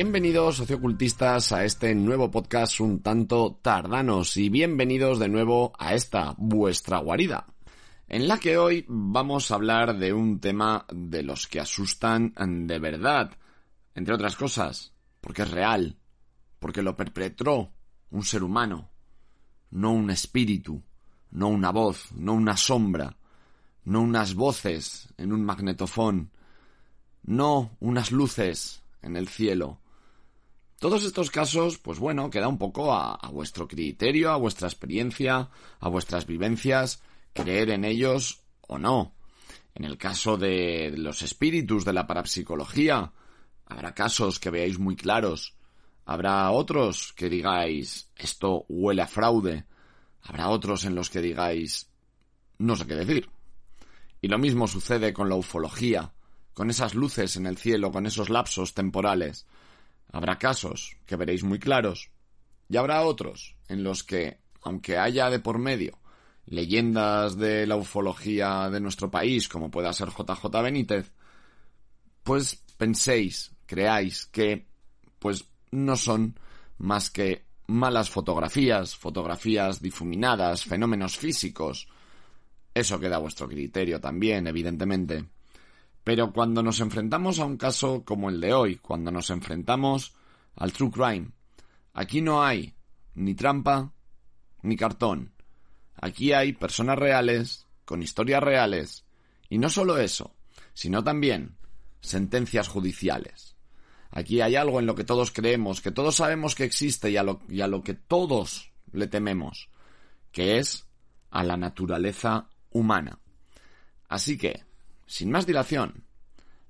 Bienvenidos sociocultistas a este nuevo podcast un tanto tardanos y bienvenidos de nuevo a esta vuestra guarida, en la que hoy vamos a hablar de un tema de los que asustan de verdad, entre otras cosas, porque es real, porque lo perpetró un ser humano, no un espíritu, no una voz, no una sombra, no unas voces en un magnetofón, no unas luces en el cielo. Todos estos casos, pues bueno, queda un poco a, vuestro criterio, a vuestra experiencia, a vuestras vivencias, creer en ellos o no. En el caso de los espíritus de la parapsicología, habrá casos que veáis muy claros. Habrá otros que digáis, esto huele a fraude. Habrá otros en los que digáis, no sé qué decir. Y lo mismo sucede con la ufología con esas luces en el cielo, con esos lapsos temporales. Habrá casos que veréis muy claros y habrá otros en los que, aunque haya de por medio leyendas de la ufología de nuestro país, como pueda ser JJ Benítez, pues penséis, creáis que pues no son más que malas fotografías, fotografías difuminadas, fenómenos físicos. Eso queda a vuestro criterio también, evidentemente. Pero cuando nos enfrentamos a un caso como el de hoy, cuando nos enfrentamos al true crime, aquí no hay ni trampa ni cartón. Aquí hay personas reales, con historias reales, y no solo eso, sino también sentencias judiciales. Aquí hay algo en lo que todos creemos, que todos sabemos que existe y a lo, y a lo que todos le tememos, que es a la naturaleza humana. Así que, sin más dilación,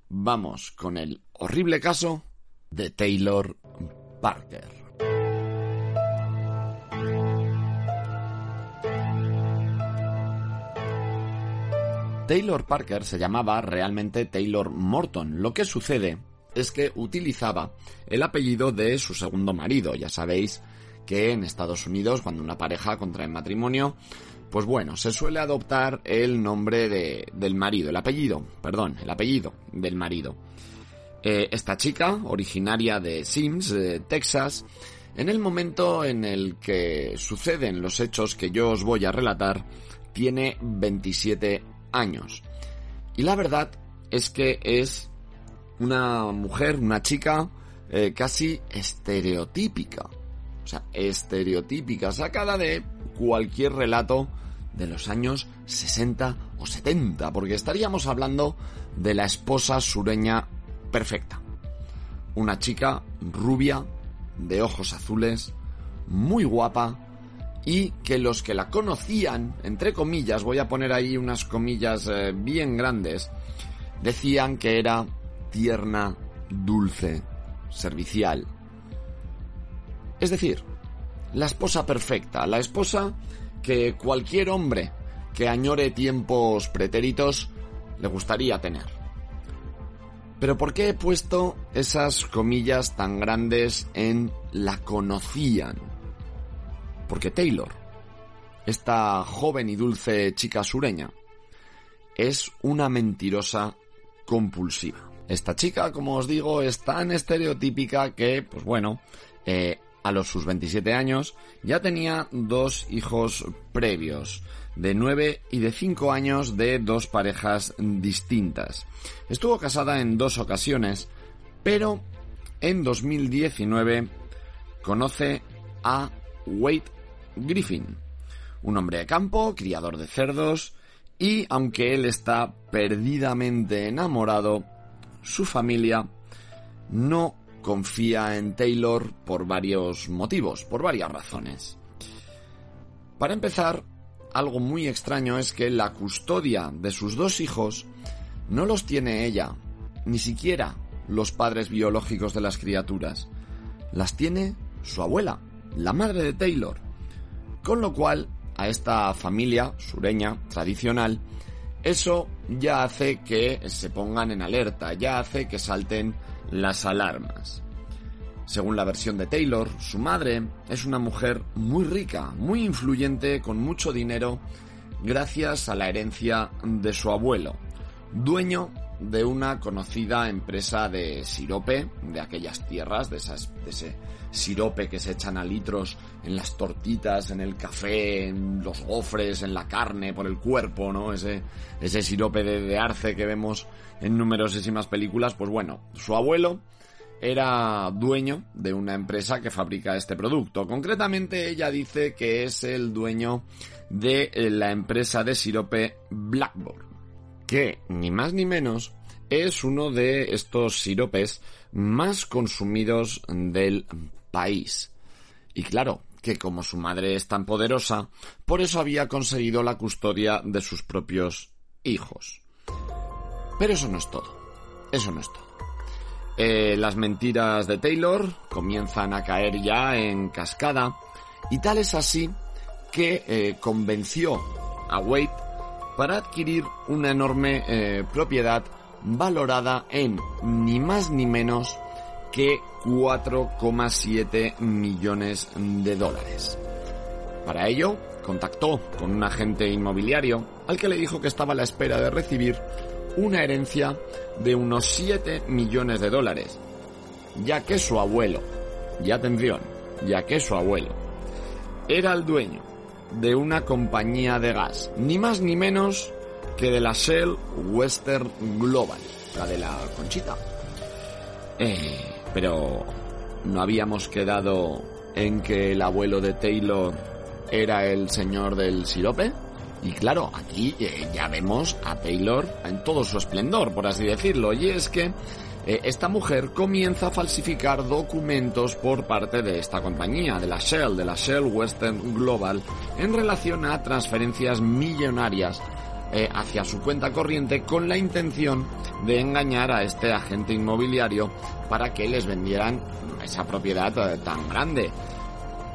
vamos con el horrible caso de Taylor Parker. Taylor Parker se llamaba realmente Taylor Morton. Lo que sucede es que utilizaba el apellido de su segundo marido. Ya sabéis que en Estados Unidos, cuando una pareja contrae matrimonio, pues bueno, se suele adoptar el nombre de, del marido, el apellido, perdón, el apellido del marido. Eh, esta chica, originaria de Sims, de Texas, en el momento en el que suceden los hechos que yo os voy a relatar, tiene 27 años. Y la verdad es que es una mujer, una chica eh, casi estereotípica. O sea, estereotípica, sacada de cualquier relato de los años 60 o 70, porque estaríamos hablando de la esposa sureña perfecta. Una chica rubia, de ojos azules, muy guapa, y que los que la conocían, entre comillas, voy a poner ahí unas comillas eh, bien grandes, decían que era tierna, dulce, servicial. Es decir, la esposa perfecta, la esposa que cualquier hombre que añore tiempos pretéritos le gustaría tener. Pero ¿por qué he puesto esas comillas tan grandes en la conocían? Porque Taylor, esta joven y dulce chica sureña, es una mentirosa compulsiva. Esta chica, como os digo, es tan estereotípica que, pues bueno, eh, a los sus 27 años, ya tenía dos hijos previos, de 9 y de 5 años de dos parejas distintas. Estuvo casada en dos ocasiones, pero en 2019 conoce a Wade Griffin, un hombre de campo, criador de cerdos, y aunque él está perdidamente enamorado, su familia no confía en Taylor por varios motivos, por varias razones. Para empezar, algo muy extraño es que la custodia de sus dos hijos no los tiene ella, ni siquiera los padres biológicos de las criaturas. Las tiene su abuela, la madre de Taylor. Con lo cual, a esta familia sureña tradicional, eso ya hace que se pongan en alerta, ya hace que salten las alarmas. Según la versión de Taylor, su madre es una mujer muy rica, muy influyente, con mucho dinero, gracias a la herencia de su abuelo, dueño de una conocida empresa de sirope de aquellas tierras, de, esas, de ese sirope que se echan a litros en las tortitas, en el café, en los gofres, en la carne, por el cuerpo, ¿no? Ese, ese sirope de, de arce que vemos en numerosísimas películas. Pues bueno, su abuelo era dueño de una empresa que fabrica este producto. Concretamente ella dice que es el dueño de la empresa de sirope Blackboard, que ni más ni menos es uno de estos siropes más consumidos del país. Y claro, que como su madre es tan poderosa, por eso había conseguido la custodia de sus propios hijos. Pero eso no es todo. Eso no es todo. Eh, las mentiras de Taylor comienzan a caer ya en cascada y tal es así que eh, convenció a Wade para adquirir una enorme eh, propiedad valorada en ni más ni menos que 4,7 millones de dólares. Para ello, contactó con un agente inmobiliario al que le dijo que estaba a la espera de recibir una herencia de unos 7 millones de dólares, ya que su abuelo, y atención, ya que su abuelo, era el dueño de una compañía de gas, ni más ni menos que de la Shell Western Global, la de la Conchita. Eh, pero no habíamos quedado en que el abuelo de Taylor era el señor del sirope. Y claro, aquí eh, ya vemos a Taylor en todo su esplendor, por así decirlo. Y es que eh, esta mujer comienza a falsificar documentos por parte de esta compañía, de la Shell, de la Shell Western Global, en relación a transferencias millonarias eh, hacia su cuenta corriente con la intención de engañar a este agente inmobiliario para que les vendieran esa propiedad tan grande.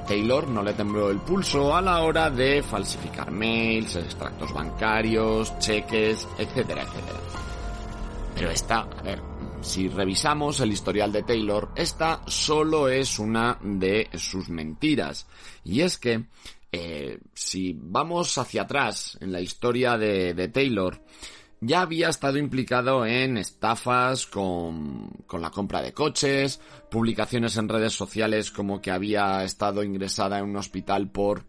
Taylor no le tembló el pulso a la hora de falsificar mails, extractos bancarios, cheques, etcétera, etcétera. Pero esta, a ver, si revisamos el historial de Taylor, esta solo es una de sus mentiras. Y es que, eh, si vamos hacia atrás en la historia de, de Taylor, ya había estado implicado en estafas con, con, la compra de coches, publicaciones en redes sociales como que había estado ingresada en un hospital por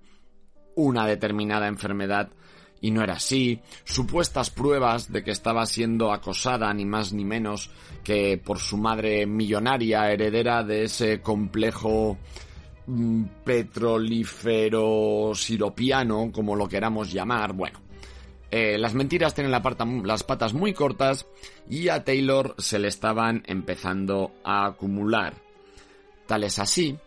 una determinada enfermedad y no era así, supuestas pruebas de que estaba siendo acosada ni más ni menos que por su madre millonaria heredera de ese complejo mm, petrolífero siropiano, como lo queramos llamar, bueno, eh, las mentiras tienen las patas muy cortas y a Taylor se le estaban empezando a acumular. Tal es así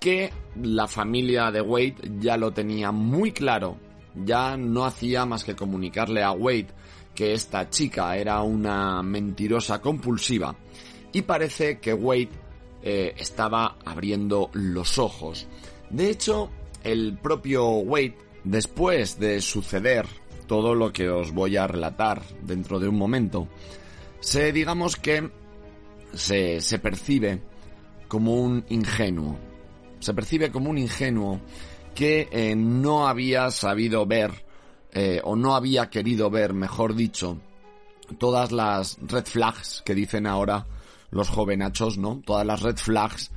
que la familia de Wade ya lo tenía muy claro, ya no hacía más que comunicarle a Wade que esta chica era una mentirosa compulsiva y parece que Wade eh, estaba abriendo los ojos. De hecho, el propio Wade, después de suceder todo lo que os voy a relatar dentro de un momento, se digamos que se, se percibe como un ingenuo. Se percibe como un ingenuo que eh, no había sabido ver, eh, o no había querido ver, mejor dicho, todas las red flags que dicen ahora los jovenachos, ¿no? Todas las red flags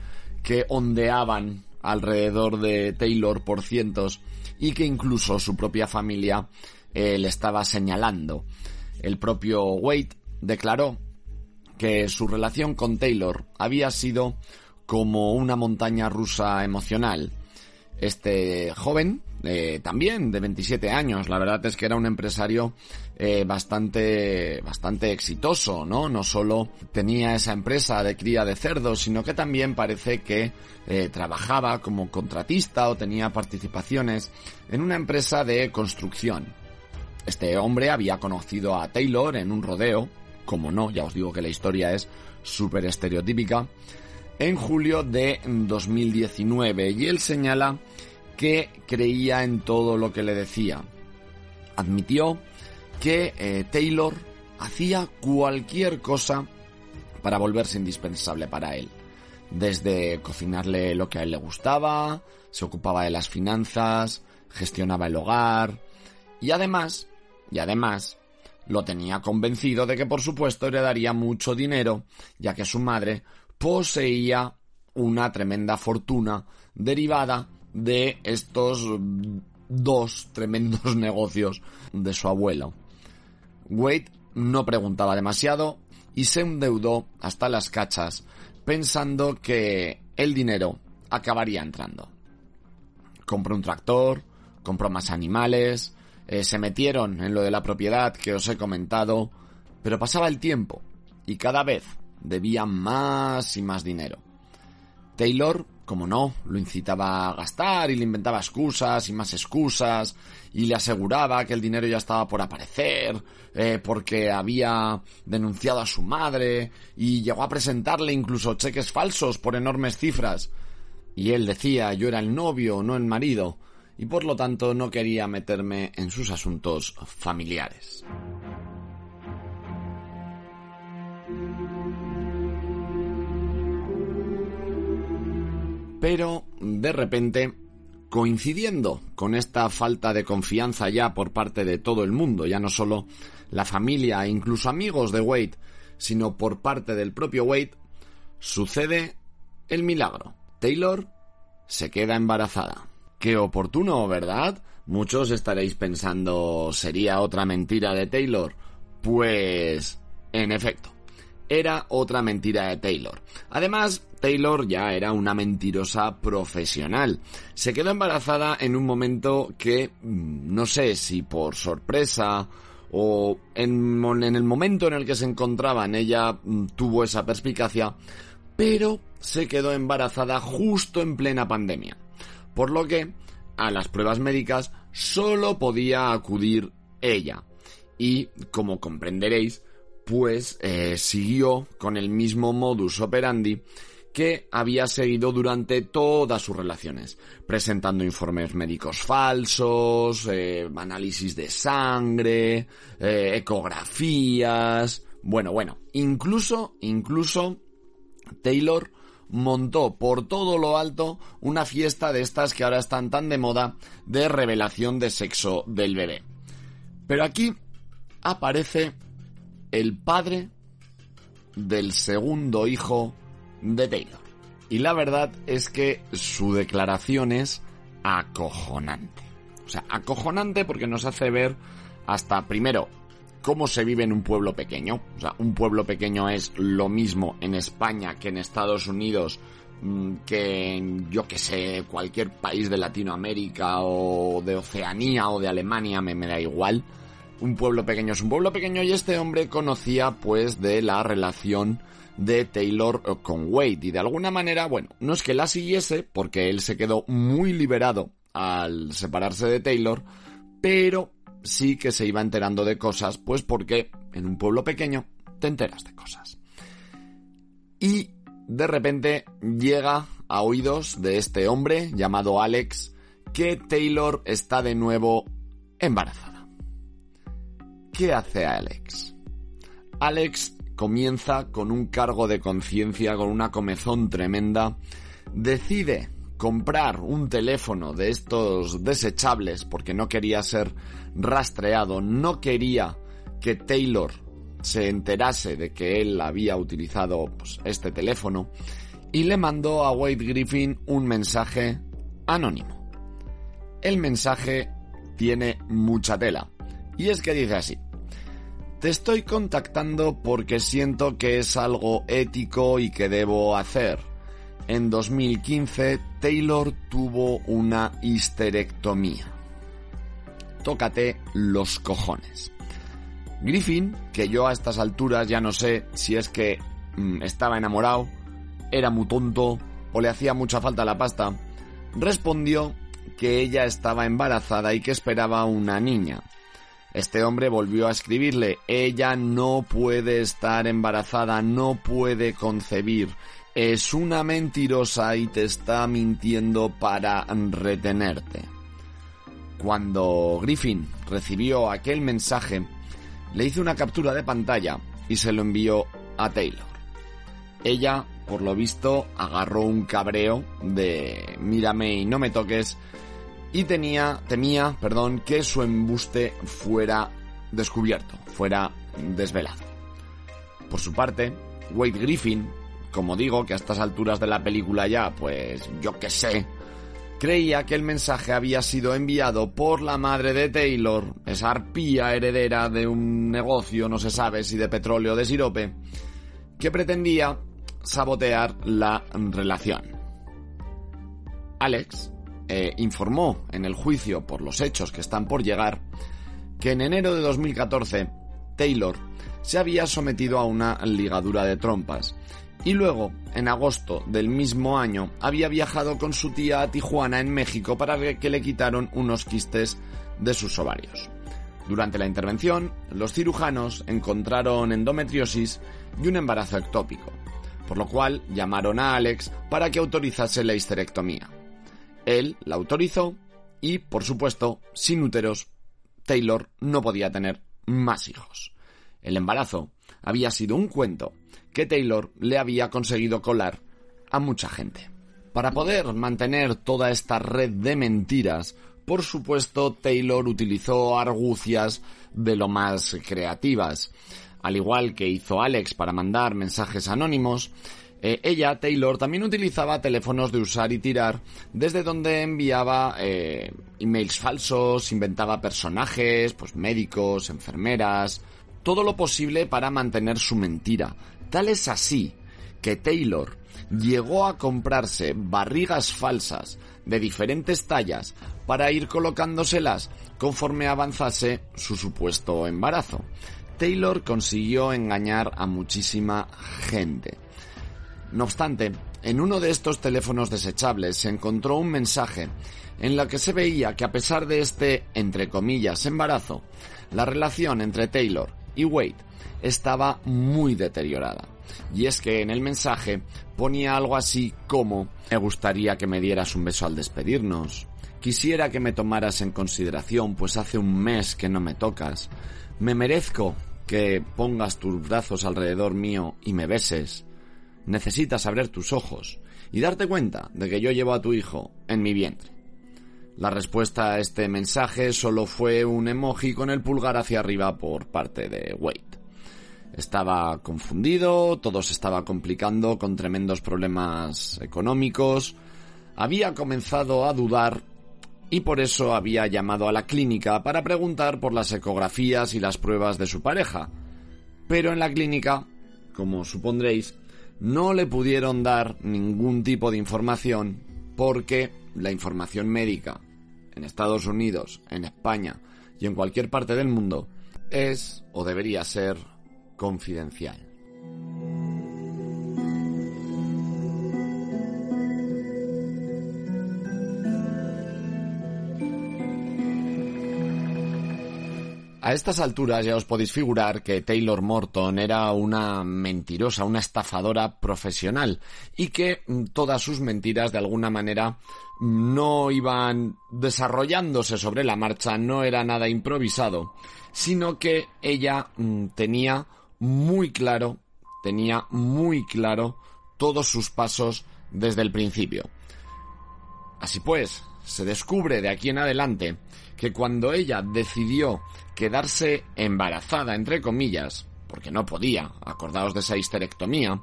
que ondeaban alrededor de Taylor por cientos y que incluso su propia familia eh, le estaba señalando. El propio Wade declaró que su relación con Taylor había sido como una montaña rusa emocional. Este joven, eh, también de 27 años, la verdad es que era un empresario eh, bastante, bastante exitoso, ¿no? No solo tenía esa empresa de cría de cerdos, sino que también parece que trabajaba como contratista o tenía participaciones en una empresa de construcción. Este hombre había conocido a Taylor en un rodeo, como no, ya os digo que la historia es súper estereotípica, en julio de 2019 y él señala que creía en todo lo que le decía. Admitió que eh, Taylor hacía cualquier cosa para volverse indispensable para él. Desde cocinarle lo que a él le gustaba, se ocupaba de las finanzas, gestionaba el hogar y además y además lo tenía convencido de que por supuesto heredaría mucho dinero, ya que su madre poseía una tremenda fortuna derivada de estos dos tremendos negocios de su abuelo. Wade no preguntaba demasiado y se endeudó hasta las cachas pensando que el dinero acabaría entrando. Compró un tractor, compró más animales, eh, se metieron en lo de la propiedad que os he comentado, pero pasaba el tiempo y cada vez debía más y más dinero. Taylor como no, lo incitaba a gastar y le inventaba excusas y más excusas y le aseguraba que el dinero ya estaba por aparecer eh, porque había denunciado a su madre y llegó a presentarle incluso cheques falsos por enormes cifras. Y él decía yo era el novio, no el marido, y por lo tanto no quería meterme en sus asuntos familiares. Pero, de repente, coincidiendo con esta falta de confianza ya por parte de todo el mundo, ya no solo la familia e incluso amigos de Wade, sino por parte del propio Wade, sucede el milagro. Taylor se queda embarazada. Qué oportuno, ¿verdad? Muchos estaréis pensando, ¿sería otra mentira de Taylor? Pues, en efecto, era otra mentira de Taylor. Además, Taylor ya era una mentirosa profesional. Se quedó embarazada en un momento que mm, no sé si por sorpresa o en, el momento en el que se encontraban ella mm, tuvo esa perspicacia, pero se quedó embarazada justo en plena pandemia. Por lo que a las pruebas médicas solo podía acudir ella. Y, como comprenderéis, pues eh, siguió con el mismo modus operandi que había seguido durante todas sus relaciones, presentando informes médicos falsos, eh, análisis de sangre, eh, ecografías, bueno, bueno, incluso, incluso Taylor montó por todo lo alto una fiesta de estas que ahora están tan de moda de revelación de sexo del bebé. Pero aquí aparece el padre del segundo hijo de Taylor. Y la verdad es que su declaración es acojonante. O sea, acojonante porque nos hace ver hasta primero cómo se vive en un pueblo pequeño. O sea, un pueblo pequeño es lo mismo en España que en Estados Unidos, mm, que en, yo que sé, cualquier país de Latinoamérica o de Oceanía o de Alemania, me, me da igual un pueblo pequeño es un pueblo pequeño y este hombre conocía pues de la relación de Taylor eh, con Wade y de alguna manera, bueno, no es que la siguiese porque él se quedó muy liberado al separarse de Taylor, pero sí que se iba enterando de cosas, pues porque en un pueblo pequeño te enteras de cosas. Y de repente llega a oídos de este hombre llamado Alex que Taylor está de nuevo embarazada. ¿Qué hace Alex? Alex comienza con un cargo de conciencia, con una comezón tremenda, decide comprar un teléfono de estos desechables porque no quería ser rastreado, no quería que Taylor se enterase de que él había utilizado pues, este teléfono y le mandó a Wade Griffin un mensaje anónimo. El mensaje tiene mucha tela y es que dice así. Te estoy contactando porque siento que es algo ético y que debo hacer. En 2015, Taylor tuvo una histerectomía. Tócate los cojones. Griffin, que yo a estas alturas ya no sé si es que mm, estaba enamorado, era muy tonto o le hacía mucha falta la pasta, respondió que ella estaba embarazada y que esperaba una niña. Este hombre volvió a escribirle, ella no puede estar embarazada, no puede concebir, es una mentirosa y te está mintiendo para retenerte. Cuando Griffin recibió aquel mensaje, le hizo una captura de pantalla y se lo envió a Taylor. Ella, por lo visto, agarró un cabreo de mírame y no me toques y tenía, temía, perdón, que su embuste fuera descubierto, fuera desvelado. Por su parte, Wade Griffin, como digo, que a estas alturas de la película ya, pues yo qué sé, creía que el mensaje había sido enviado por la madre de Taylor, esa arpía heredera de un negocio, no se sabe si de petróleo o de sirope, que pretendía sabotear la relación. Alex eh, informó en el juicio por los hechos que están por llegar que en enero de 2014 Taylor se había sometido a una ligadura de trompas y luego, en agosto del mismo año, había viajado con su tía a Tijuana, en México, para que le quitaron unos quistes de sus ovarios. Durante la intervención, los cirujanos encontraron endometriosis y un embarazo ectópico, por lo cual llamaron a Alex para que autorizase la histerectomía. Él la autorizó y, por supuesto, sin úteros, Taylor no podía tener más hijos. El embarazo había sido un cuento que Taylor le había conseguido colar a mucha gente. Para poder mantener toda esta red de mentiras, por supuesto Taylor utilizó argucias de lo más creativas. Al igual que hizo Alex para mandar mensajes anónimos, eh, ella, Taylor, también utilizaba teléfonos de usar y tirar, desde donde enviaba eh, emails falsos, inventaba personajes, pues médicos, enfermeras, todo lo posible para mantener su mentira. Tal es así que Taylor llegó a comprarse barrigas falsas de diferentes tallas para ir colocándoselas conforme avanzase su supuesto embarazo. Taylor consiguió engañar a muchísima gente. No obstante, en uno de estos teléfonos desechables se encontró un mensaje en la que se veía que a pesar de este, entre comillas, embarazo, la relación entre Taylor y Wade estaba muy deteriorada. Y es que en el mensaje ponía algo así como me gustaría que me dieras un beso al despedirnos. Quisiera que me tomaras en consideración, pues hace un mes que no me tocas. Me merezco que pongas tus brazos alrededor mío y me beses. Necesitas abrir tus ojos y darte cuenta de que yo llevo a tu hijo en mi vientre. La respuesta a este mensaje solo fue un emoji con el pulgar hacia arriba por parte de Wade. Estaba confundido, todo se estaba complicando con tremendos problemas económicos, había comenzado a dudar y por eso había llamado a la clínica para preguntar por las ecografías y las pruebas de su pareja. Pero en la clínica, como supondréis, no le pudieron dar ningún tipo de información porque la información médica en Estados Unidos, en España y en cualquier parte del mundo es o debería ser confidencial. A estas alturas ya os podéis figurar que Taylor Morton era una mentirosa, una estafadora profesional y que todas sus mentiras de alguna manera no iban desarrollándose sobre la marcha, no era nada improvisado, sino que ella mm, tenía muy claro, tenía muy claro todos sus pasos desde el principio. Así pues, se descubre de aquí en adelante que cuando ella decidió quedarse embarazada, entre comillas, porque no podía, acordaos de esa histerectomía,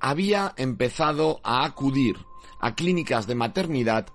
había empezado a acudir a clínicas de maternidad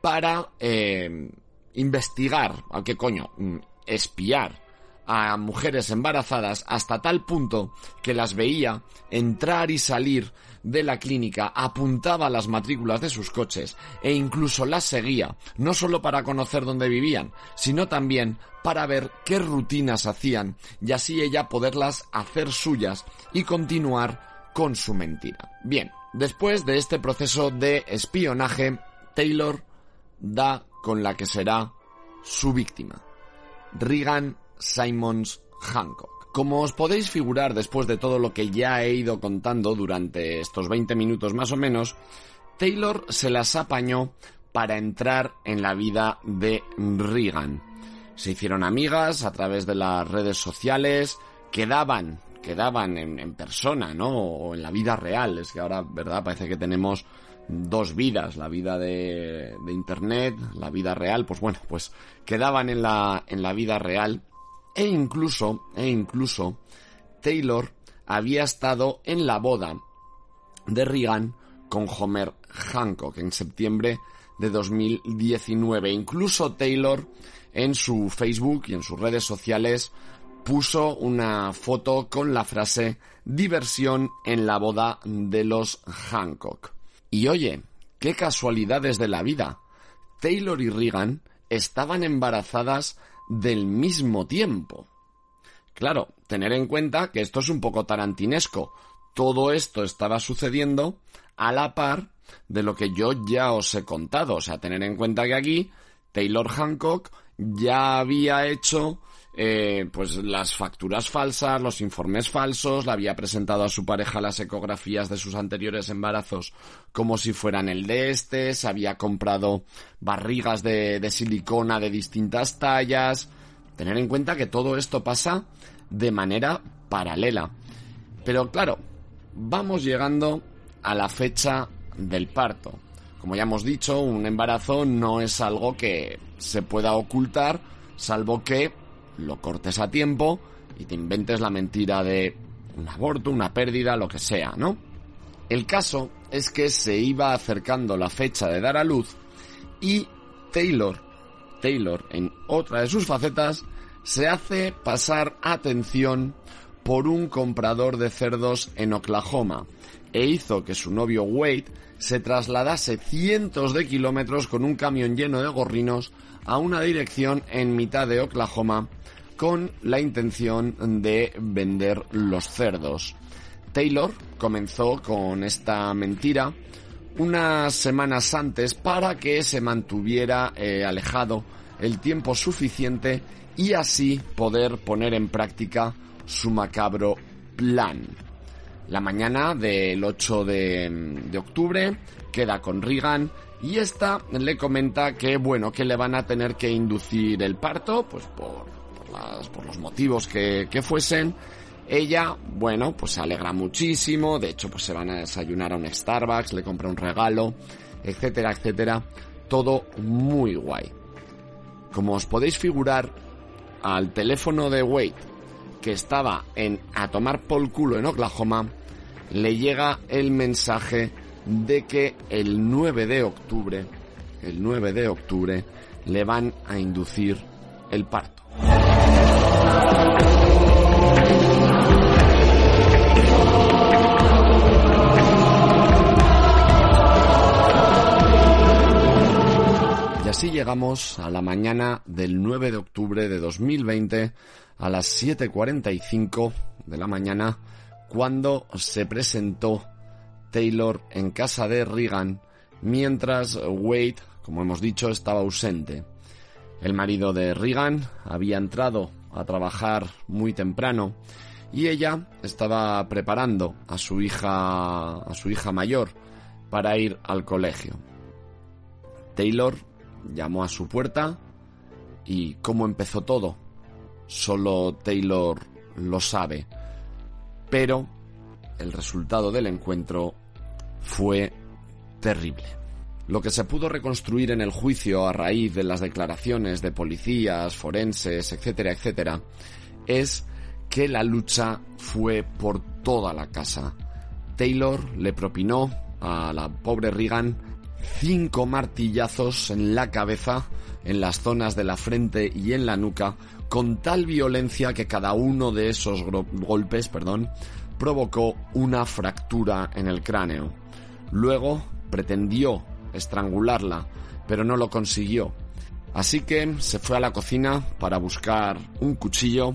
para eh, investigar, a qué coño, mm, espiar a mujeres embarazadas hasta tal punto que las veía entrar y salir de la clínica, apuntaba las matrículas de sus coches e incluso las seguía, no solo para conocer dónde vivían, sino también para ver qué rutinas hacían y así ella poderlas hacer suyas y continuar con su mentira. Bien, después de este proceso de espionaje, Taylor da con la que será su víctima, Regan Simons Hancock. Como os podéis figurar después de todo lo que ya he ido contando durante estos 20 minutos más o menos, Taylor se las apañó para entrar en la vida de Regan. Se hicieron amigas a través de las redes sociales, quedaban, quedaban en, persona, ¿no? O en la vida real. Es que ahora, ¿verdad? Parece que tenemos dos vidas, la vida de, de internet, la vida real. Pues bueno, pues quedaban en la, en la vida real E incluso, e incluso, Taylor había estado en la boda de Reagan con Homer Hancock en septiembre de 2019. Incluso Taylor en su Facebook y en sus redes sociales puso una foto con la frase diversión en la boda de los Hancock. Y oye, qué casualidades de la vida. Taylor y Reagan estaban embarazadas del mismo tiempo. Claro, tener en cuenta que esto es un poco tarantinesco. Todo esto estaba sucediendo a la par de lo que yo ya os he contado. O sea, tener en cuenta que aquí Taylor Hancock ya había hecho eh, pues las facturas falsas, los informes falsos, le había presentado a su pareja las ecografías de sus anteriores embarazos como si fueran el de este, se había comprado barrigas de, de silicona de distintas tallas. Tener en cuenta que todo esto pasa de manera paralela. Pero claro, vamos llegando a la fecha del parto. Como ya hemos dicho, un embarazo no es algo que se pueda ocultar, salvo que lo cortes a tiempo y te inventes la mentira de un aborto, una pérdida, lo que sea, ¿no? El caso es que se iba acercando la fecha de dar a luz y Taylor, Taylor en otra de sus facetas, se hace pasar atención por un comprador de cerdos en Oklahoma e hizo que su novio Wade se trasladase cientos de kilómetros con un camión lleno de gorrinos a una dirección en mitad de Oklahoma con la intención de vender los cerdos. Taylor comenzó con esta mentira unas semanas antes para que se mantuviera eh, alejado el tiempo suficiente y así poder poner en práctica su macabro plan. La mañana del 8 de, de octubre queda con Regan y esta le comenta que bueno que le van a tener que inducir el parto pues por por los motivos que, que fuesen, ella, bueno, pues se alegra muchísimo, de hecho pues se van a desayunar a un Starbucks, le compra un regalo, etcétera, etcétera, todo muy guay. Como os podéis figurar, al teléfono de Wade, que estaba en a tomar por culo en Oklahoma, le llega el mensaje de que el 9 de octubre, el 9 de octubre, le van a inducir el parto. Y así llegamos a la mañana del 9 de octubre de 2020 a las 7.45 de la mañana cuando se presentó Taylor en casa de Reagan mientras Wade, como hemos dicho, estaba ausente. El marido de Reagan había entrado a trabajar muy temprano y ella estaba preparando a su hija a su hija mayor para ir al colegio. Taylor llamó a su puerta y cómo empezó todo, solo Taylor lo sabe. Pero el resultado del encuentro fue terrible. Lo que se pudo reconstruir en el juicio a raíz de las declaraciones de policías, forenses, etcétera, etcétera, es que la lucha fue por toda la casa. Taylor le propinó a la pobre Regan cinco martillazos en la cabeza, en las zonas de la frente y en la nuca, con tal violencia que cada uno de esos golpes, perdón, provocó una fractura en el cráneo. Luego pretendió estrangularla, pero no lo consiguió. Así que se fue a la cocina para buscar un cuchillo,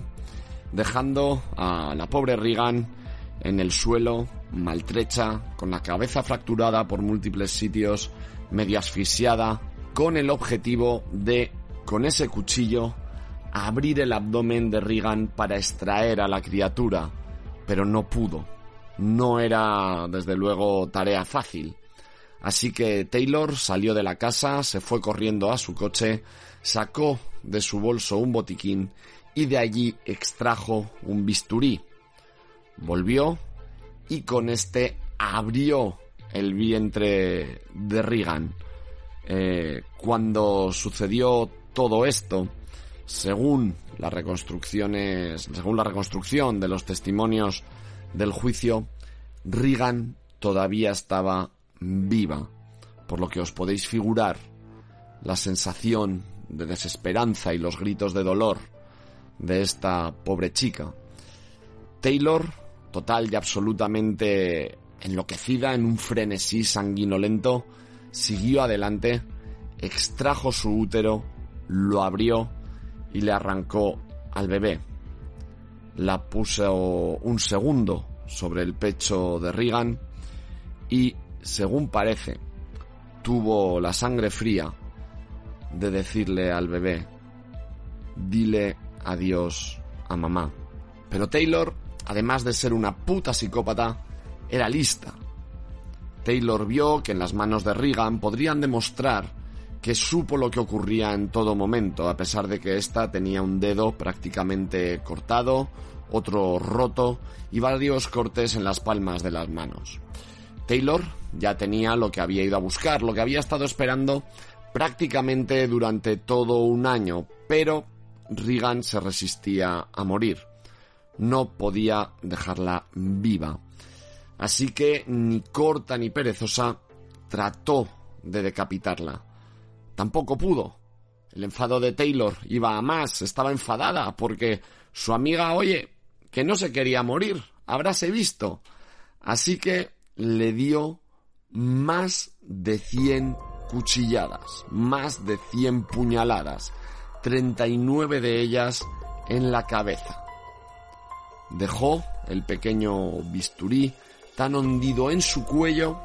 dejando a la pobre Regan en el suelo, maltrecha, con la cabeza fracturada por múltiples sitios, medio asfixiada, con el objetivo de, con ese cuchillo, abrir el abdomen de Regan para extraer a la criatura, pero no pudo. No era, desde luego, tarea fácil. Así que Taylor salió de la casa, se fue corriendo a su coche, sacó de su bolso un botiquín y de allí extrajo un bisturí. Volvió y con este abrió el vientre de Regan. Eh, cuando sucedió todo esto, según las reconstrucciones, según la reconstrucción de los testimonios del juicio, Regan todavía estaba viva, por lo que os podéis figurar la sensación de desesperanza y los gritos de dolor de esta pobre chica. Taylor, total y absolutamente enloquecida en un frenesí sanguinolento, siguió adelante, extrajo su útero, lo abrió y le arrancó al bebé. La puso un segundo sobre el pecho de Regan y, según parece, tuvo la sangre fría de decirle al bebé, dile adiós a mamá. Pero Taylor, además de ser una puta psicópata, era lista. Taylor vio que en las manos de Regan podrían demostrar que supo lo que ocurría en todo momento, a pesar de que ésta tenía un dedo prácticamente cortado, otro roto y varios cortes en las palmas de las manos. Taylor ya tenía lo que había ido a buscar, lo que había estado esperando prácticamente durante todo un año, pero Regan se resistía a morir. No podía dejarla viva. Así que ni corta ni perezosa trató de decapitarla. Tampoco pudo. El enfado de Taylor iba a más, estaba enfadada porque su amiga, oye, que no se quería morir, habráse visto. Así que le dio más de 100 cuchilladas, más de 100 puñaladas, 39 de ellas en la cabeza. Dejó el pequeño bisturí tan hundido en su cuello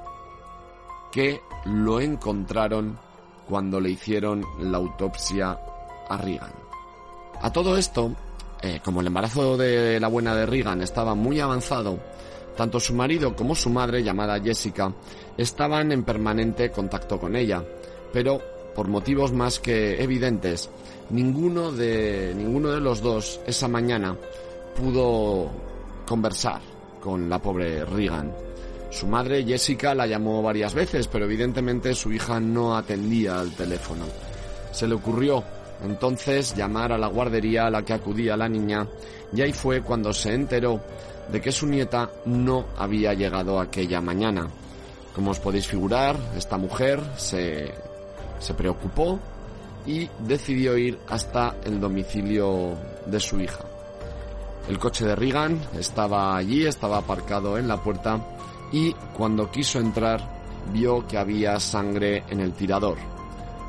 que lo encontraron cuando le hicieron la autopsia a Regan. A todo esto, eh, como el embarazo de la buena de Regan estaba muy avanzado, tanto su marido como su madre, llamada Jessica, estaban en permanente contacto con ella, pero por motivos más que evidentes, ninguno de, ninguno de los dos esa mañana pudo conversar con la pobre Regan. Su madre, Jessica, la llamó varias veces, pero evidentemente su hija no atendía al teléfono. Se le ocurrió entonces llamar a la guardería a la que acudía la niña y ahí fue cuando se enteró de que su nieta no había llegado aquella mañana. Como os podéis figurar, esta mujer se, se preocupó y decidió ir hasta el domicilio de su hija. El coche de Regan estaba allí, estaba aparcado en la puerta y cuando quiso entrar vio que había sangre en el tirador.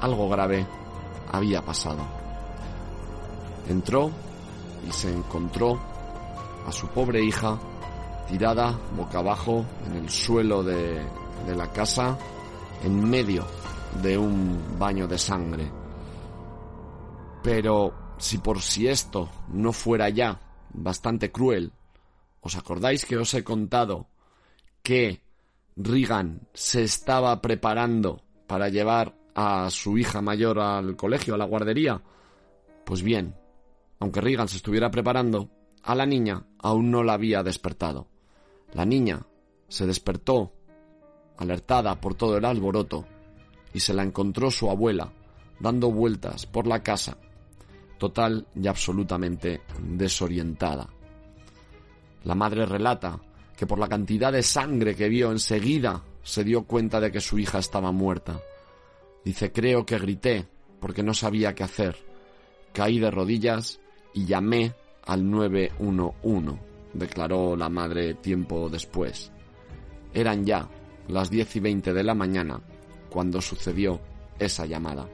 Algo grave había pasado. Entró y se encontró a su pobre hija tirada boca abajo en el suelo de, de la casa en medio de un baño de sangre. Pero si por si esto no fuera ya bastante cruel, ¿os acordáis que os he contado que Regan se estaba preparando para llevar a su hija mayor al colegio, a la guardería. Pues bien, aunque Regan se estuviera preparando, a la niña aún no la había despertado. La niña se despertó, alertada por todo el alboroto, y se la encontró su abuela, dando vueltas por la casa, total y absolutamente desorientada. La madre relata que por la cantidad de sangre que vio enseguida se dio cuenta de que su hija estaba muerta. Dice, creo que grité porque no sabía qué hacer. Caí de rodillas y llamé al 911, declaró la madre tiempo después. Eran ya las diez y veinte de la mañana cuando sucedió esa llamada.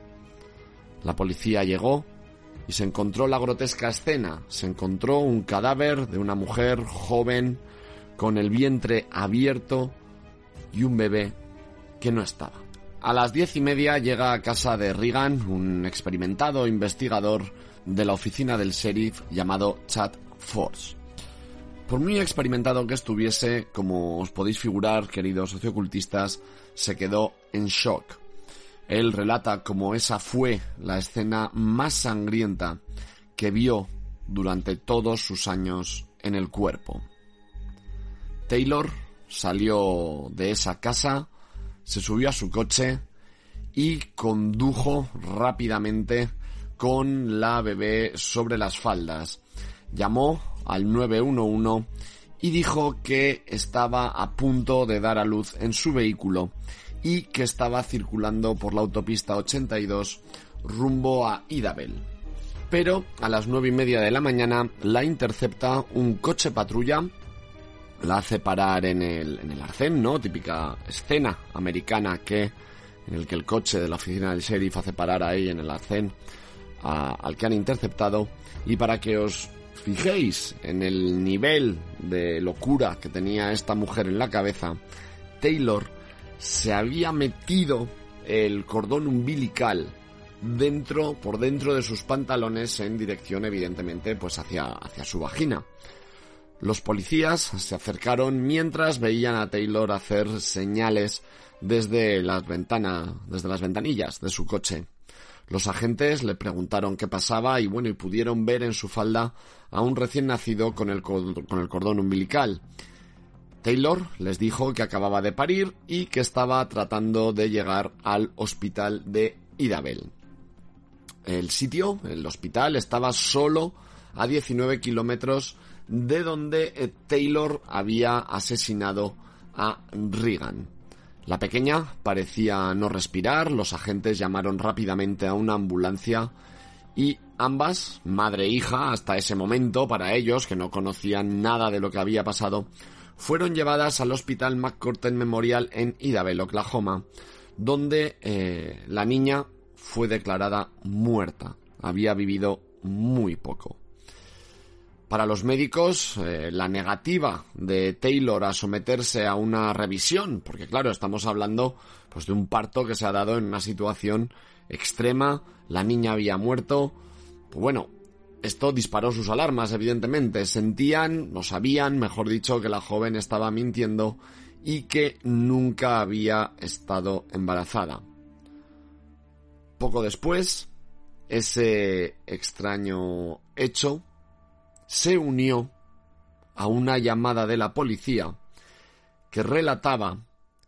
La policía llegó y se encontró la grotesca escena. Se encontró un cadáver de una mujer joven con el vientre abierto y un bebé que no estaba. A las diez y media llega a casa de Regan un experimentado investigador de la oficina del sheriff llamado Chad Force. Por muy experimentado que estuviese, como os podéis figurar, queridos sociocultistas, se quedó en shock. Él relata cómo esa fue la escena más sangrienta que vio durante todos sus años en el cuerpo. Taylor salió de esa casa, se subió a su coche y condujo rápidamente con la bebé sobre las faldas. Llamó al 911 y dijo que estaba a punto de dar a luz en su vehículo y que estaba circulando por la autopista 82 rumbo a Idabel. Pero a las nueve y media de la mañana la intercepta un coche patrulla, la hace parar en el, en el arcén, ¿no? Típica escena americana que en el que el coche de la oficina del sheriff hace parar ahí en el arcén al que han interceptado y para que os fijéis en el nivel de locura que tenía esta mujer en la cabeza, Taylor se había metido el cordón umbilical dentro, por dentro de sus pantalones en dirección evidentemente pues hacia, hacia su vagina. Los policías se acercaron mientras veían a Taylor hacer señales desde las ventanas, desde las ventanillas de su coche. Los agentes le preguntaron qué pasaba y bueno, y pudieron ver en su falda a un recién nacido con el, con el cordón umbilical. Taylor les dijo que acababa de parir y que estaba tratando de llegar al hospital de Idabel. El sitio, el hospital, estaba solo a 19 kilómetros de donde eh, Taylor había asesinado a Regan. La pequeña parecía no respirar, los agentes llamaron rápidamente a una ambulancia y ambas, madre e hija, hasta ese momento, para ellos, que no conocían nada de lo que había pasado, fueron llevadas al Hospital McCurtain Memorial en Idabel, Oklahoma, donde eh, la niña fue declarada muerta. Había vivido muy poco. Para los médicos, eh, la negativa de Taylor a someterse a una revisión, porque claro, estamos hablando pues de un parto que se ha dado en una situación extrema, la niña había muerto, pues bueno, esto disparó sus alarmas, evidentemente. Sentían, no sabían, mejor dicho, que la joven estaba mintiendo y que nunca había estado embarazada. Poco después, ese extraño hecho se unió a una llamada de la policía que relataba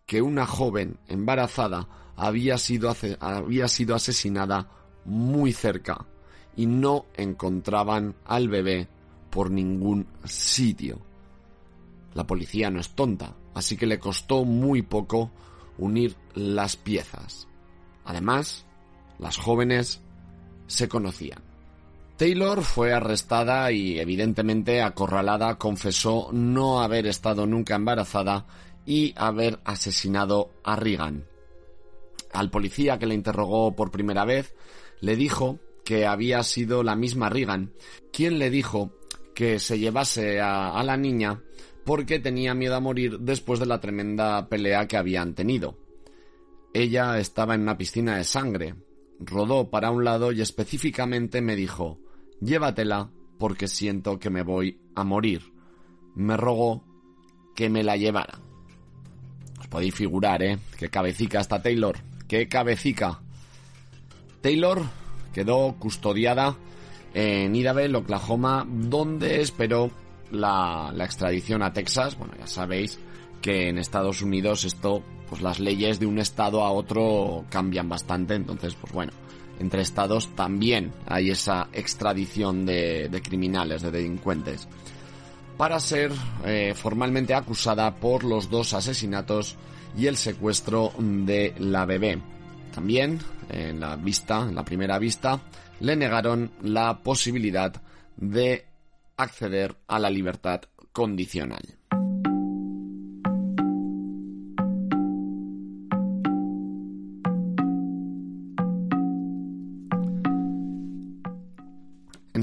que una joven embarazada había sido, había sido asesinada muy cerca y no encontraban al bebé por ningún sitio. La policía no es tonta, así que le costó muy poco unir las piezas. Además, las jóvenes se conocían. Taylor fue arrestada y evidentemente acorralada confesó no haber estado nunca embarazada y haber asesinado a Regan. Al policía que le interrogó por primera vez le dijo que había sido la misma Regan quien le dijo que se llevase a la niña porque tenía miedo a morir después de la tremenda pelea que habían tenido. Ella estaba en una piscina de sangre, rodó para un lado y específicamente me dijo Llévatela porque siento que me voy a morir. Me rogó que me la llevara. Os podéis figurar, ¿eh? Qué cabecica está Taylor. Qué cabecica. Taylor quedó custodiada en Idabel, Oklahoma, donde esperó la, la extradición a Texas. Bueno, ya sabéis que en Estados Unidos esto, pues las leyes de un estado a otro cambian bastante. Entonces, pues bueno, entre estados también hay esa extradición de, criminales, de delincuentes, para ser eh, formalmente acusada por los dos asesinatos y el secuestro de la bebé. También, en la vista, en la primera vista, le negaron la posibilidad de acceder a la libertad condicional.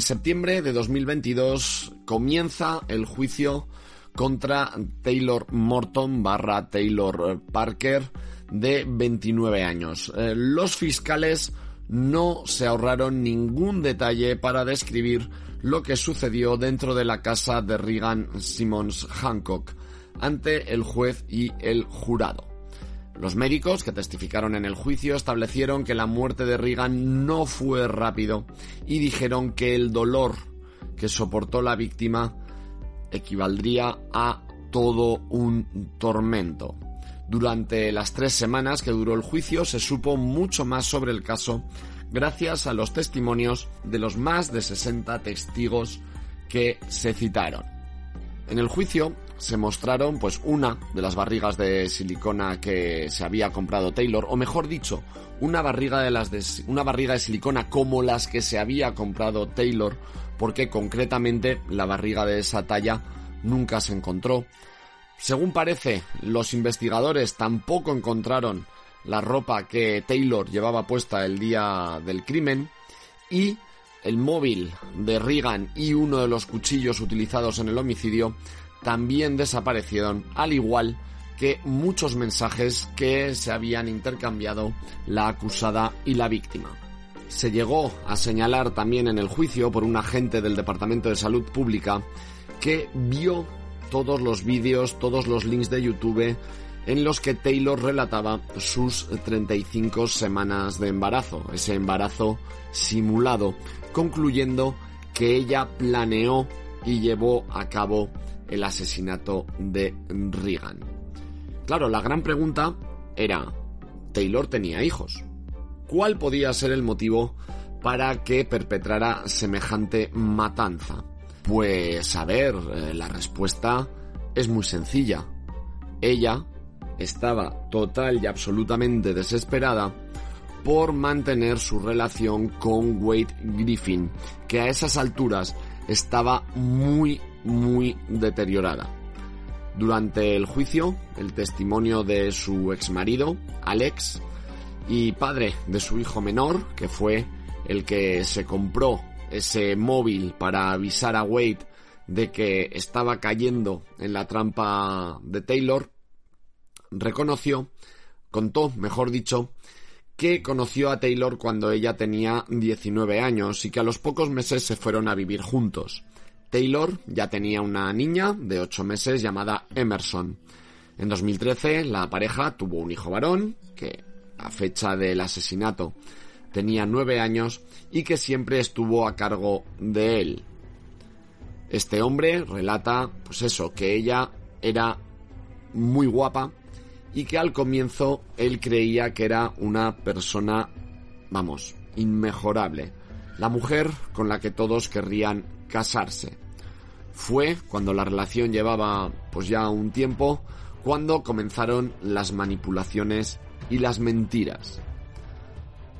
Septiembre de 2022 comienza el juicio contra Taylor Morton barra Taylor Parker de 29 años. Eh, los fiscales no se ahorraron ningún detalle para describir lo que sucedió dentro de la casa de Regan Simmons Hancock ante el juez y el jurado. Los médicos que testificaron en el juicio establecieron que la muerte de Reagan no fue rápido y dijeron que el dolor que soportó la víctima equivaldría a todo un tormento. Durante las tres semanas que duró el juicio se supo mucho más sobre el caso gracias a los testimonios de los más de 60 testigos que se citaron. En el juicio se mostraron pues una de las barrigas de silicona que se había comprado Taylor, o mejor dicho, una barriga de las de, una barriga de silicona como las que se había comprado Taylor, porque concretamente la barriga de esa talla nunca se encontró. Según parece, los investigadores tampoco encontraron la ropa que Taylor llevaba puesta el día del crimen y el móvil de Reagan y uno de los cuchillos utilizados en el homicidio también desaparecieron, al igual que muchos mensajes que se habían intercambiado la acusada y la víctima. Se llegó a señalar también en el juicio por un agente del Departamento de Salud Pública que vio todos los vídeos, todos los links de YouTube en los que Taylor relataba sus 35 semanas de embarazo, ese embarazo simulado, concluyendo que ella planeó y llevó a cabo el asesinato de Reagan. Claro, la gran pregunta era, ¿Taylor tenía hijos? ¿Cuál podía ser el motivo para que perpetrara semejante matanza? Pues a ver, eh, la respuesta es muy sencilla. Ella estaba total y absolutamente desesperada por mantener su relación con Wade Griffin, que a esas alturas estaba muy, muy deteriorada. Durante el juicio, el testimonio de su exmarido, Alex, y padre de su hijo menor, que fue el que se compró ese móvil para avisar a Wade de que estaba cayendo en la trampa de Taylor, reconoció, contó, mejor dicho, que conoció a Taylor cuando ella tenía 19 años y que a los pocos meses se fueron a vivir juntos. Taylor ya tenía una niña de 8 meses llamada Emerson. En 2013 la pareja tuvo un hijo varón que a fecha del asesinato tenía 9 años y que siempre estuvo a cargo de él. Este hombre relata, pues eso, que ella era muy guapa y que al comienzo él creía que era una persona, vamos, inmejorable, la mujer con la que todos querrían casarse. Fue cuando la relación llevaba pues ya un tiempo cuando comenzaron las manipulaciones y las mentiras.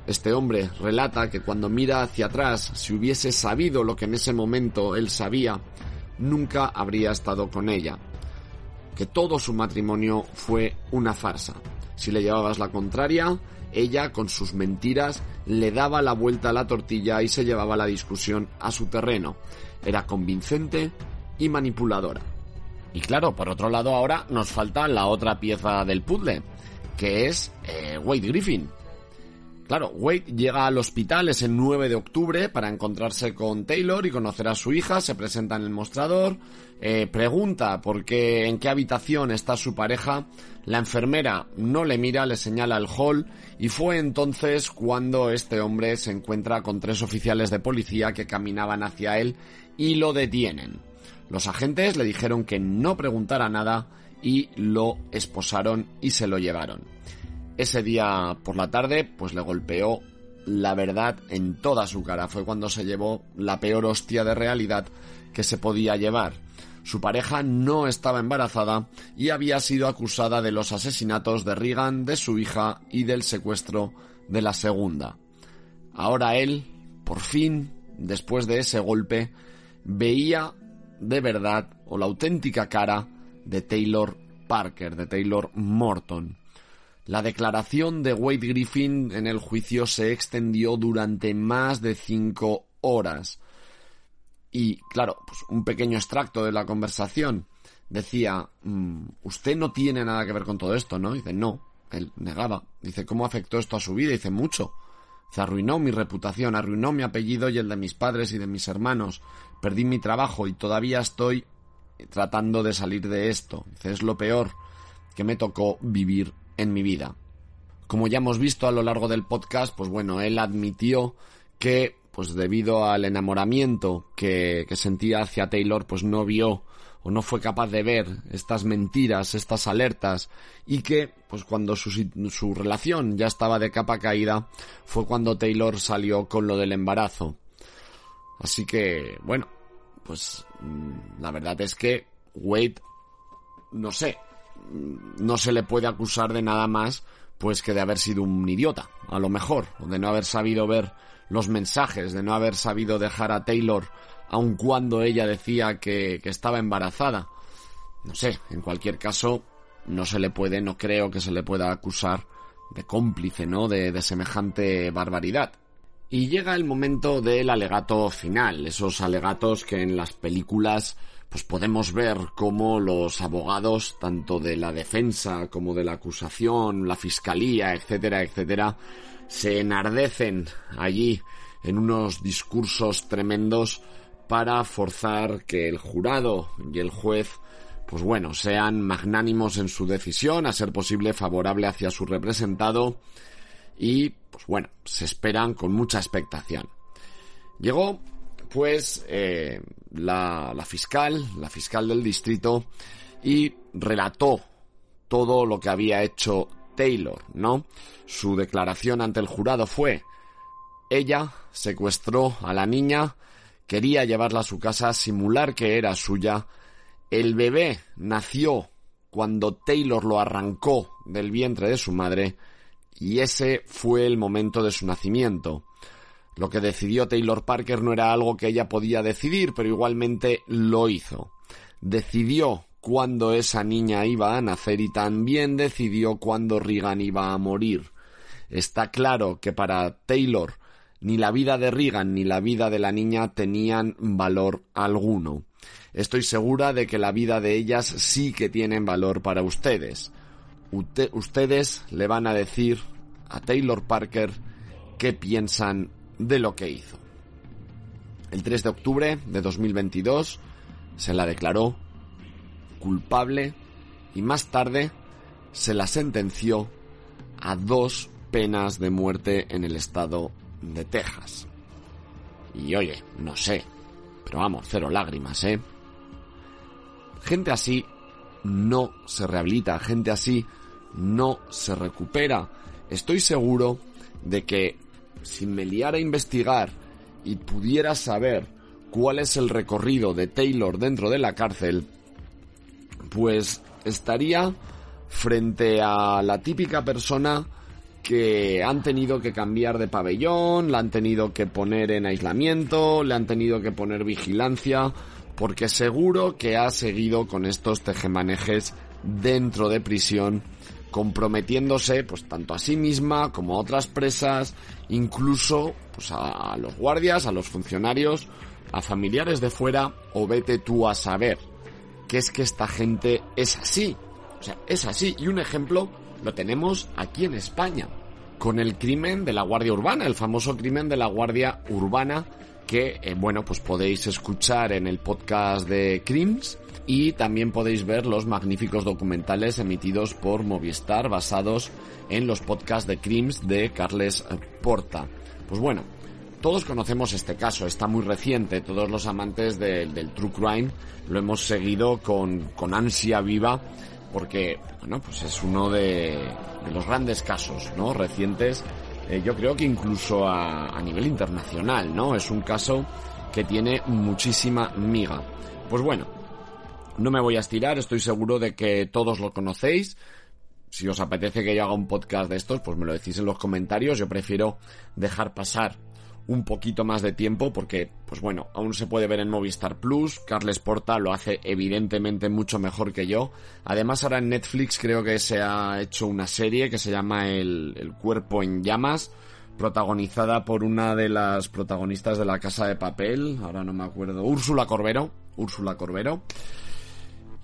Este hombre relata que cuando mira hacia atrás, si hubiese sabido lo que en ese momento él sabía, nunca habría estado con ella que todo su matrimonio fue una farsa. Si le llevabas la contraria, ella con sus mentiras le daba la vuelta a la tortilla y se llevaba la discusión a su terreno. Era convincente y manipuladora. Y claro, por otro lado ahora nos falta la otra pieza del puzzle, que es eh, Wade Griffin. Claro, Wade llega al hospital ese 9 de octubre para encontrarse con Taylor y conocer a su hija, se presenta en el mostrador, eh, pregunta por qué, en qué habitación está su pareja, la enfermera no le mira, le señala el hall y fue entonces cuando este hombre se encuentra con tres oficiales de policía que caminaban hacia él y lo detienen. Los agentes le dijeron que no preguntara nada y lo esposaron y se lo llevaron. Ese día por la tarde, pues le golpeó la verdad en toda su cara. Fue cuando se llevó la peor hostia de realidad que se podía llevar. Su pareja no estaba embarazada y había sido acusada de los asesinatos de Reagan, de su hija y del secuestro de la segunda. Ahora él, por fin, después de ese golpe, veía de verdad o la auténtica cara de Taylor Parker, de Taylor Morton. La declaración de Wade Griffin en el juicio se extendió durante más de cinco horas. Y claro, pues un pequeño extracto de la conversación decía, mm, usted no tiene nada que ver con todo esto, ¿no? Dice, no, él negaba. Dice, ¿cómo afectó esto a su vida? Dice, mucho. Se arruinó mi reputación, arruinó mi apellido y el de mis padres y de mis hermanos. Perdí mi trabajo y todavía estoy tratando de salir de esto. Es lo peor que me tocó vivir en mi vida. Como ya hemos visto a lo largo del podcast, pues bueno, él admitió que, pues debido al enamoramiento que, que sentía hacia Taylor, pues no vio o no fue capaz de ver estas mentiras, estas alertas, y que, pues cuando su relación ya estaba de capa caída, fue cuando Taylor salió con lo del embarazo. Así que, bueno, pues mm, la verdad es que Wade, no sé, mm, no se le puede acusar de nada más pues que de haber sido un idiota, a lo mejor, o de no haber sabido ver los mensajes, de no haber sabido dejar a Taylor aun cuando ella decía que, que estaba embarazada. No sé, en cualquier caso, no se le puede, no creo que se le pueda acusar de cómplice, ¿no? De, de semejante barbaridad. Y llega el momento del alegato final, esos alegatos que en las películas pues podemos ver cómo los abogados, tanto de la defensa como de la acusación, la fiscalía, etcétera, etcétera, se enardecen allí en unos discursos tremendos para forzar que el jurado y el juez pues bueno, sean magnánimos en su decisión, a ser posible favorable hacia su representado y pues bueno, se esperan con mucha expectación. Llegó pues eh, la, la fiscal, la fiscal del distrito, y relató todo lo que había hecho Taylor, ¿no? Su declaración ante el jurado fue, ella secuestró a la niña, quería llevarla a su casa, simular que era suya, el bebé nació cuando Taylor lo arrancó del vientre de su madre, y ese fue el momento de su nacimiento. Lo que decidió Taylor Parker no era algo que ella podía decidir, pero igualmente lo hizo. Decidió cuándo esa niña iba a nacer y también decidió cuándo Regan iba a morir. Está claro que para Taylor ni la vida de Regan ni la vida de la niña tenían valor alguno. Estoy segura de que la vida de ellas sí que tienen valor para ustedes. Ustedes le van a decir a Taylor Parker qué piensan de lo que hizo. El 3 de octubre de 2022 se la declaró culpable y más tarde se la sentenció a dos penas de muerte en el estado de Texas. Y oye, no sé, pero vamos, cero lágrimas, ¿eh? Gente así no se rehabilita, gente así no se recupera. Estoy seguro de que si me liara a investigar y pudiera saber cuál es el recorrido de Taylor dentro de la cárcel, pues estaría frente a la típica persona que han tenido que cambiar de pabellón, la han tenido que poner en aislamiento, le han tenido que poner vigilancia, porque seguro que ha seguido con estos tejemanejes dentro de prisión comprometiéndose pues tanto a sí misma como a otras presas, incluso pues a los guardias, a los funcionarios, a familiares de fuera o vete tú a saber que es que esta gente es así. O sea, es así y un ejemplo lo tenemos aquí en España con el crimen de la Guardia Urbana, el famoso crimen de la Guardia Urbana que eh, bueno, pues podéis escuchar en el podcast de Crims y también podéis ver los magníficos documentales emitidos por Movistar basados en los podcasts de Crims de Carles Porta. Pues bueno, todos conocemos este caso, está muy reciente, todos los amantes del True Crime lo hemos seguido con, con ansia viva porque, bueno, pues es uno de, los grandes casos, ¿no? Recientes, eh, yo creo que incluso a, a nivel internacional, ¿no? Es un caso que tiene muchísima miga. Pues bueno, no me voy a estirar, estoy seguro de que todos lo conocéis. Si os apetece que yo haga un podcast de estos, pues me lo decís en los comentarios. Yo prefiero dejar pasar un poquito más de tiempo porque, pues bueno, aún se puede ver en Movistar Plus. Carles Porta lo hace evidentemente mucho mejor que yo. Además, ahora en Netflix creo que se ha hecho una serie que se llama El, Cuerpo en Llamas, protagonizada por una de las protagonistas de La Casa de Papel. Ahora no me acuerdo. Úrsula Corbero. Úrsula Corbero.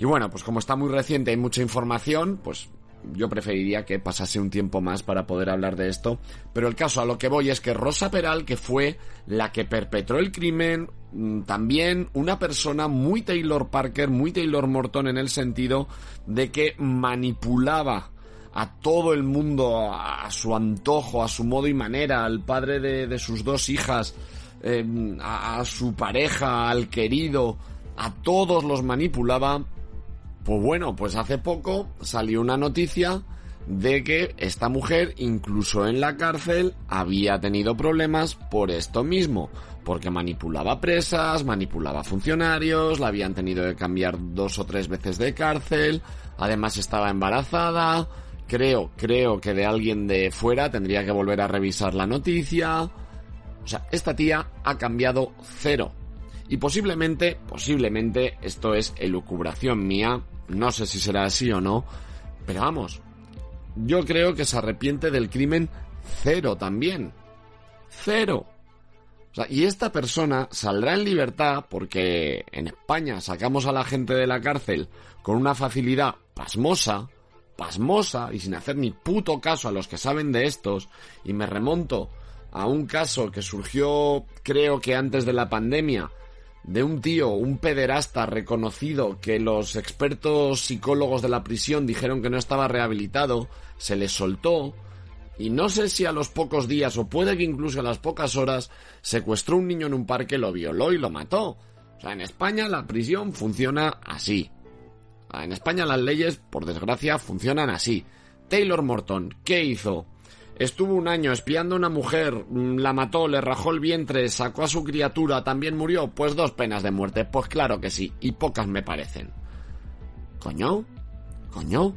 Y bueno, pues como está muy reciente hay mucha información, pues yo preferiría que pasase un tiempo más para poder hablar de esto. Pero el caso a lo que voy es que Rosa Peral, que fue la que perpetró el crimen, mm, también una persona muy Taylor Parker, muy Taylor Morton en el sentido de que manipulaba a todo el mundo a su antojo, a su modo y manera, al padre de, sus dos hijas, em, a su pareja, al querido, a todos los manipulaba, pues bueno, pues hace poco salió una noticia de que esta mujer incluso en la cárcel había tenido problemas por esto mismo, porque manipulaba presas, manipulaba funcionarios, la habían tenido que cambiar dos o tres veces de cárcel, además estaba embarazada, creo, creo que de alguien de fuera tendría que volver a revisar la noticia. O sea, esta tía ha cambiado cero. Y posiblemente, posiblemente, esto es elucubración mía, no sé si será así o no, pero vamos, yo creo que se arrepiente del crimen cero también. Cero. O sea, y esta persona saldrá en libertad porque en España sacamos a la gente de la cárcel con una facilidad pasmosa, pasmosa y sin hacer ni puto caso a los que saben de estos. Y me remonto a un caso que surgió creo que antes de la pandemia de un tío, un pederasta reconocido que los expertos psicólogos de la prisión dijeron que no estaba rehabilitado, se le soltó y no sé si a los pocos días o puede que incluso a las pocas horas secuestró un niño en un parque, lo violó y lo mató. O sea, en España la prisión funciona así. En España las leyes, por desgracia, funcionan así. Taylor Morton, ¿qué hizo? Estuvo un año espiando a una mujer, mm, la mató, le rajó el vientre, sacó a su criatura, también murió. Pues dos penas de muerte. Pues claro que sí, y pocas me parecen. ¿Coño? ¿Coño?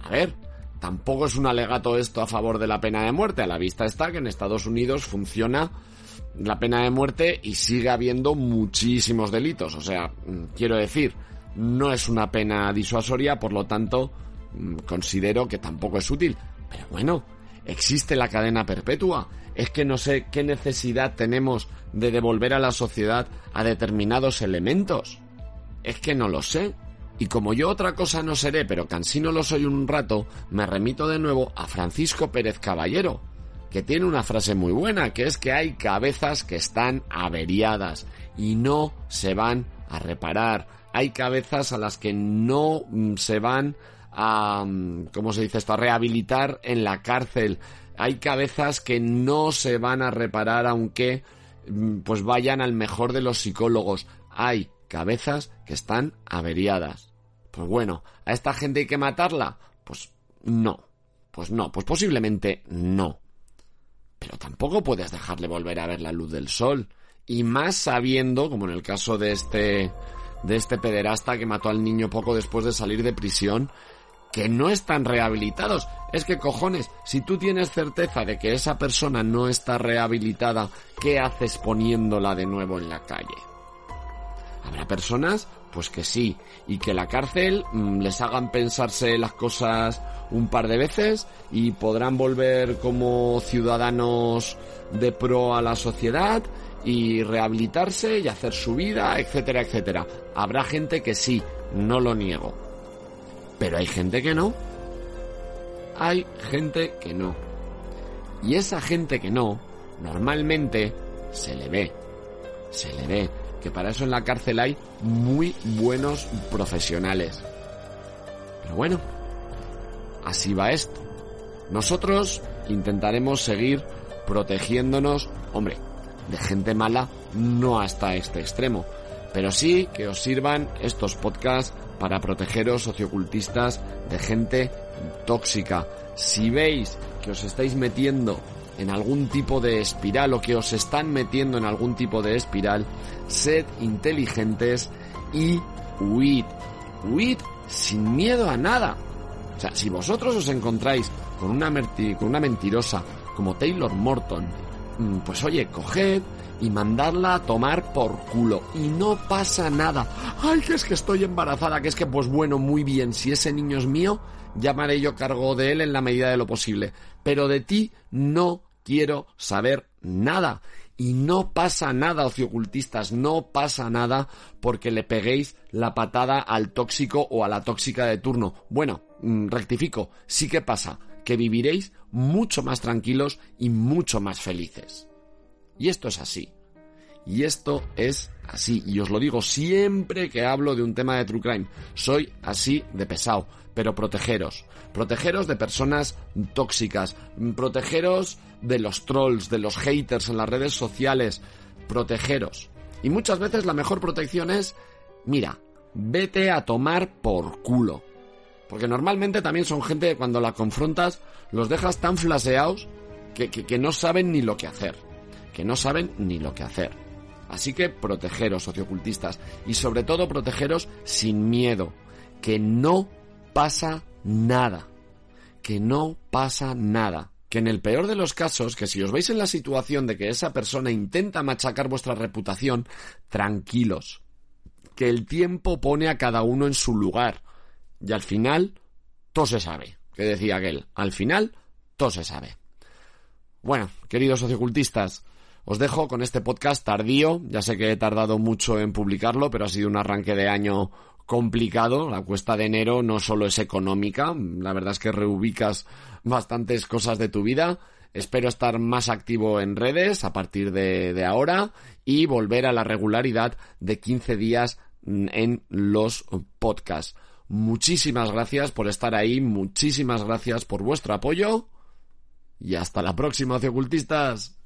A ver, tampoco es un alegato esto a favor de la pena de muerte. A la vista está que en Estados Unidos funciona la pena de muerte y sigue habiendo muchísimos delitos. O sea, mm, quiero decir, no es una pena disuasoria, por lo tanto, mm, considero que tampoco es útil. Pero bueno, ¿Existe la cadena perpetua? Es que no sé qué necesidad tenemos de devolver a la sociedad a determinados elementos. Es que no lo sé. Y como yo otra cosa no seré, pero cansino lo soy un rato, me remito de nuevo a Francisco Pérez Caballero, que tiene una frase muy buena, que es que hay cabezas que están averiadas y no se van a reparar. Hay cabezas a las que no mm, se van a, ¿cómo se dice esto?, a rehabilitar en la cárcel. Hay cabezas que no se van a reparar aunque mm, pues vayan al mejor de los psicólogos. Hay cabezas que están averiadas. Pues bueno, ¿a esta gente hay que matarla? Pues no. Pues no, pues posiblemente no. Pero tampoco puedes dejarle volver a ver la luz del sol. Y más sabiendo, como en el caso de este de este pederasta que mató al niño poco después de salir de prisión, que no están rehabilitados. Es que cojones, si tú tienes certeza de que esa persona no está rehabilitada, ¿qué haces poniéndola de nuevo en la calle? Habrá personas, pues que sí, y que la cárcel mm, les hagan pensarse las cosas un par de veces y podrán volver como ciudadanos de pro a la sociedad y rehabilitarse y hacer su vida, etcétera, etcétera. Habrá gente que sí, no lo niego. Pero hay gente que no. Hay gente que no. Y esa gente que no, normalmente se le ve. Se le ve. Que para eso en la cárcel hay muy buenos profesionales. Pero bueno, así va esto. Nosotros intentaremos seguir protegiéndonos, hombre, de gente mala no hasta este extremo, pero sí que os sirvan estos podcasts para protegeros sociocultistas de gente tóxica. Si veis que os estáis metiendo en algún tipo de espiral o que os están metiendo en algún tipo de espiral, sed inteligentes y huid. Huid sin miedo a nada. O sea, si vosotros os encontráis con una, con una mentirosa como Taylor Morton, mm, pues oye, coged, y mandarla a tomar por culo. Y no pasa nada. Ay, que es que estoy embarazada, que es que pues bueno, muy bien, si ese niño es mío, llamaré yo cargo de él en la medida de lo posible. Pero de ti no quiero saber nada. Y no pasa nada, ociocultistas, no pasa nada porque le peguéis la patada al tóxico o a la tóxica de turno. Bueno, mm, rectifico, sí que pasa, que viviréis mucho más tranquilos y mucho más felices. Y esto es así. Y esto es así. Y os lo digo siempre que hablo de un tema de True Crime. Soy así de pesado. Pero protegeros. Protegeros de personas tóxicas. Protegeros de los trolls, de los haters en las redes sociales. Protegeros. Y muchas veces la mejor protección es mira, vete a tomar por culo. Porque normalmente también son gente que cuando la confrontas los dejas tan flaseados que, que, no saben ni lo que hacer. Que no saben ni lo que hacer. Así que protegeros, sociocultistas. Y sobre todo protegeros sin miedo. Que no pasa nada. Que no pasa nada. Que en el peor de los casos, que si os veis en la situación de que esa persona intenta machacar vuestra reputación, tranquilos. Que el tiempo pone a cada uno en su lugar. Y al final, todo se sabe. Que decía aquel. Al final, todo se sabe. Bueno, queridos sociocultistas, os dejo con este podcast tardío. Ya sé que he tardado mucho en publicarlo, pero ha sido un arranque de año complicado. La cuesta de enero no solo es económica, la verdad es que reubicas bastantes cosas de tu vida. Espero estar más activo en redes a partir de, ahora y volver a la regularidad de 15 días en los podcasts. Muchísimas gracias por estar ahí, muchísimas gracias por vuestro apoyo y hasta la próxima, ociocultistas.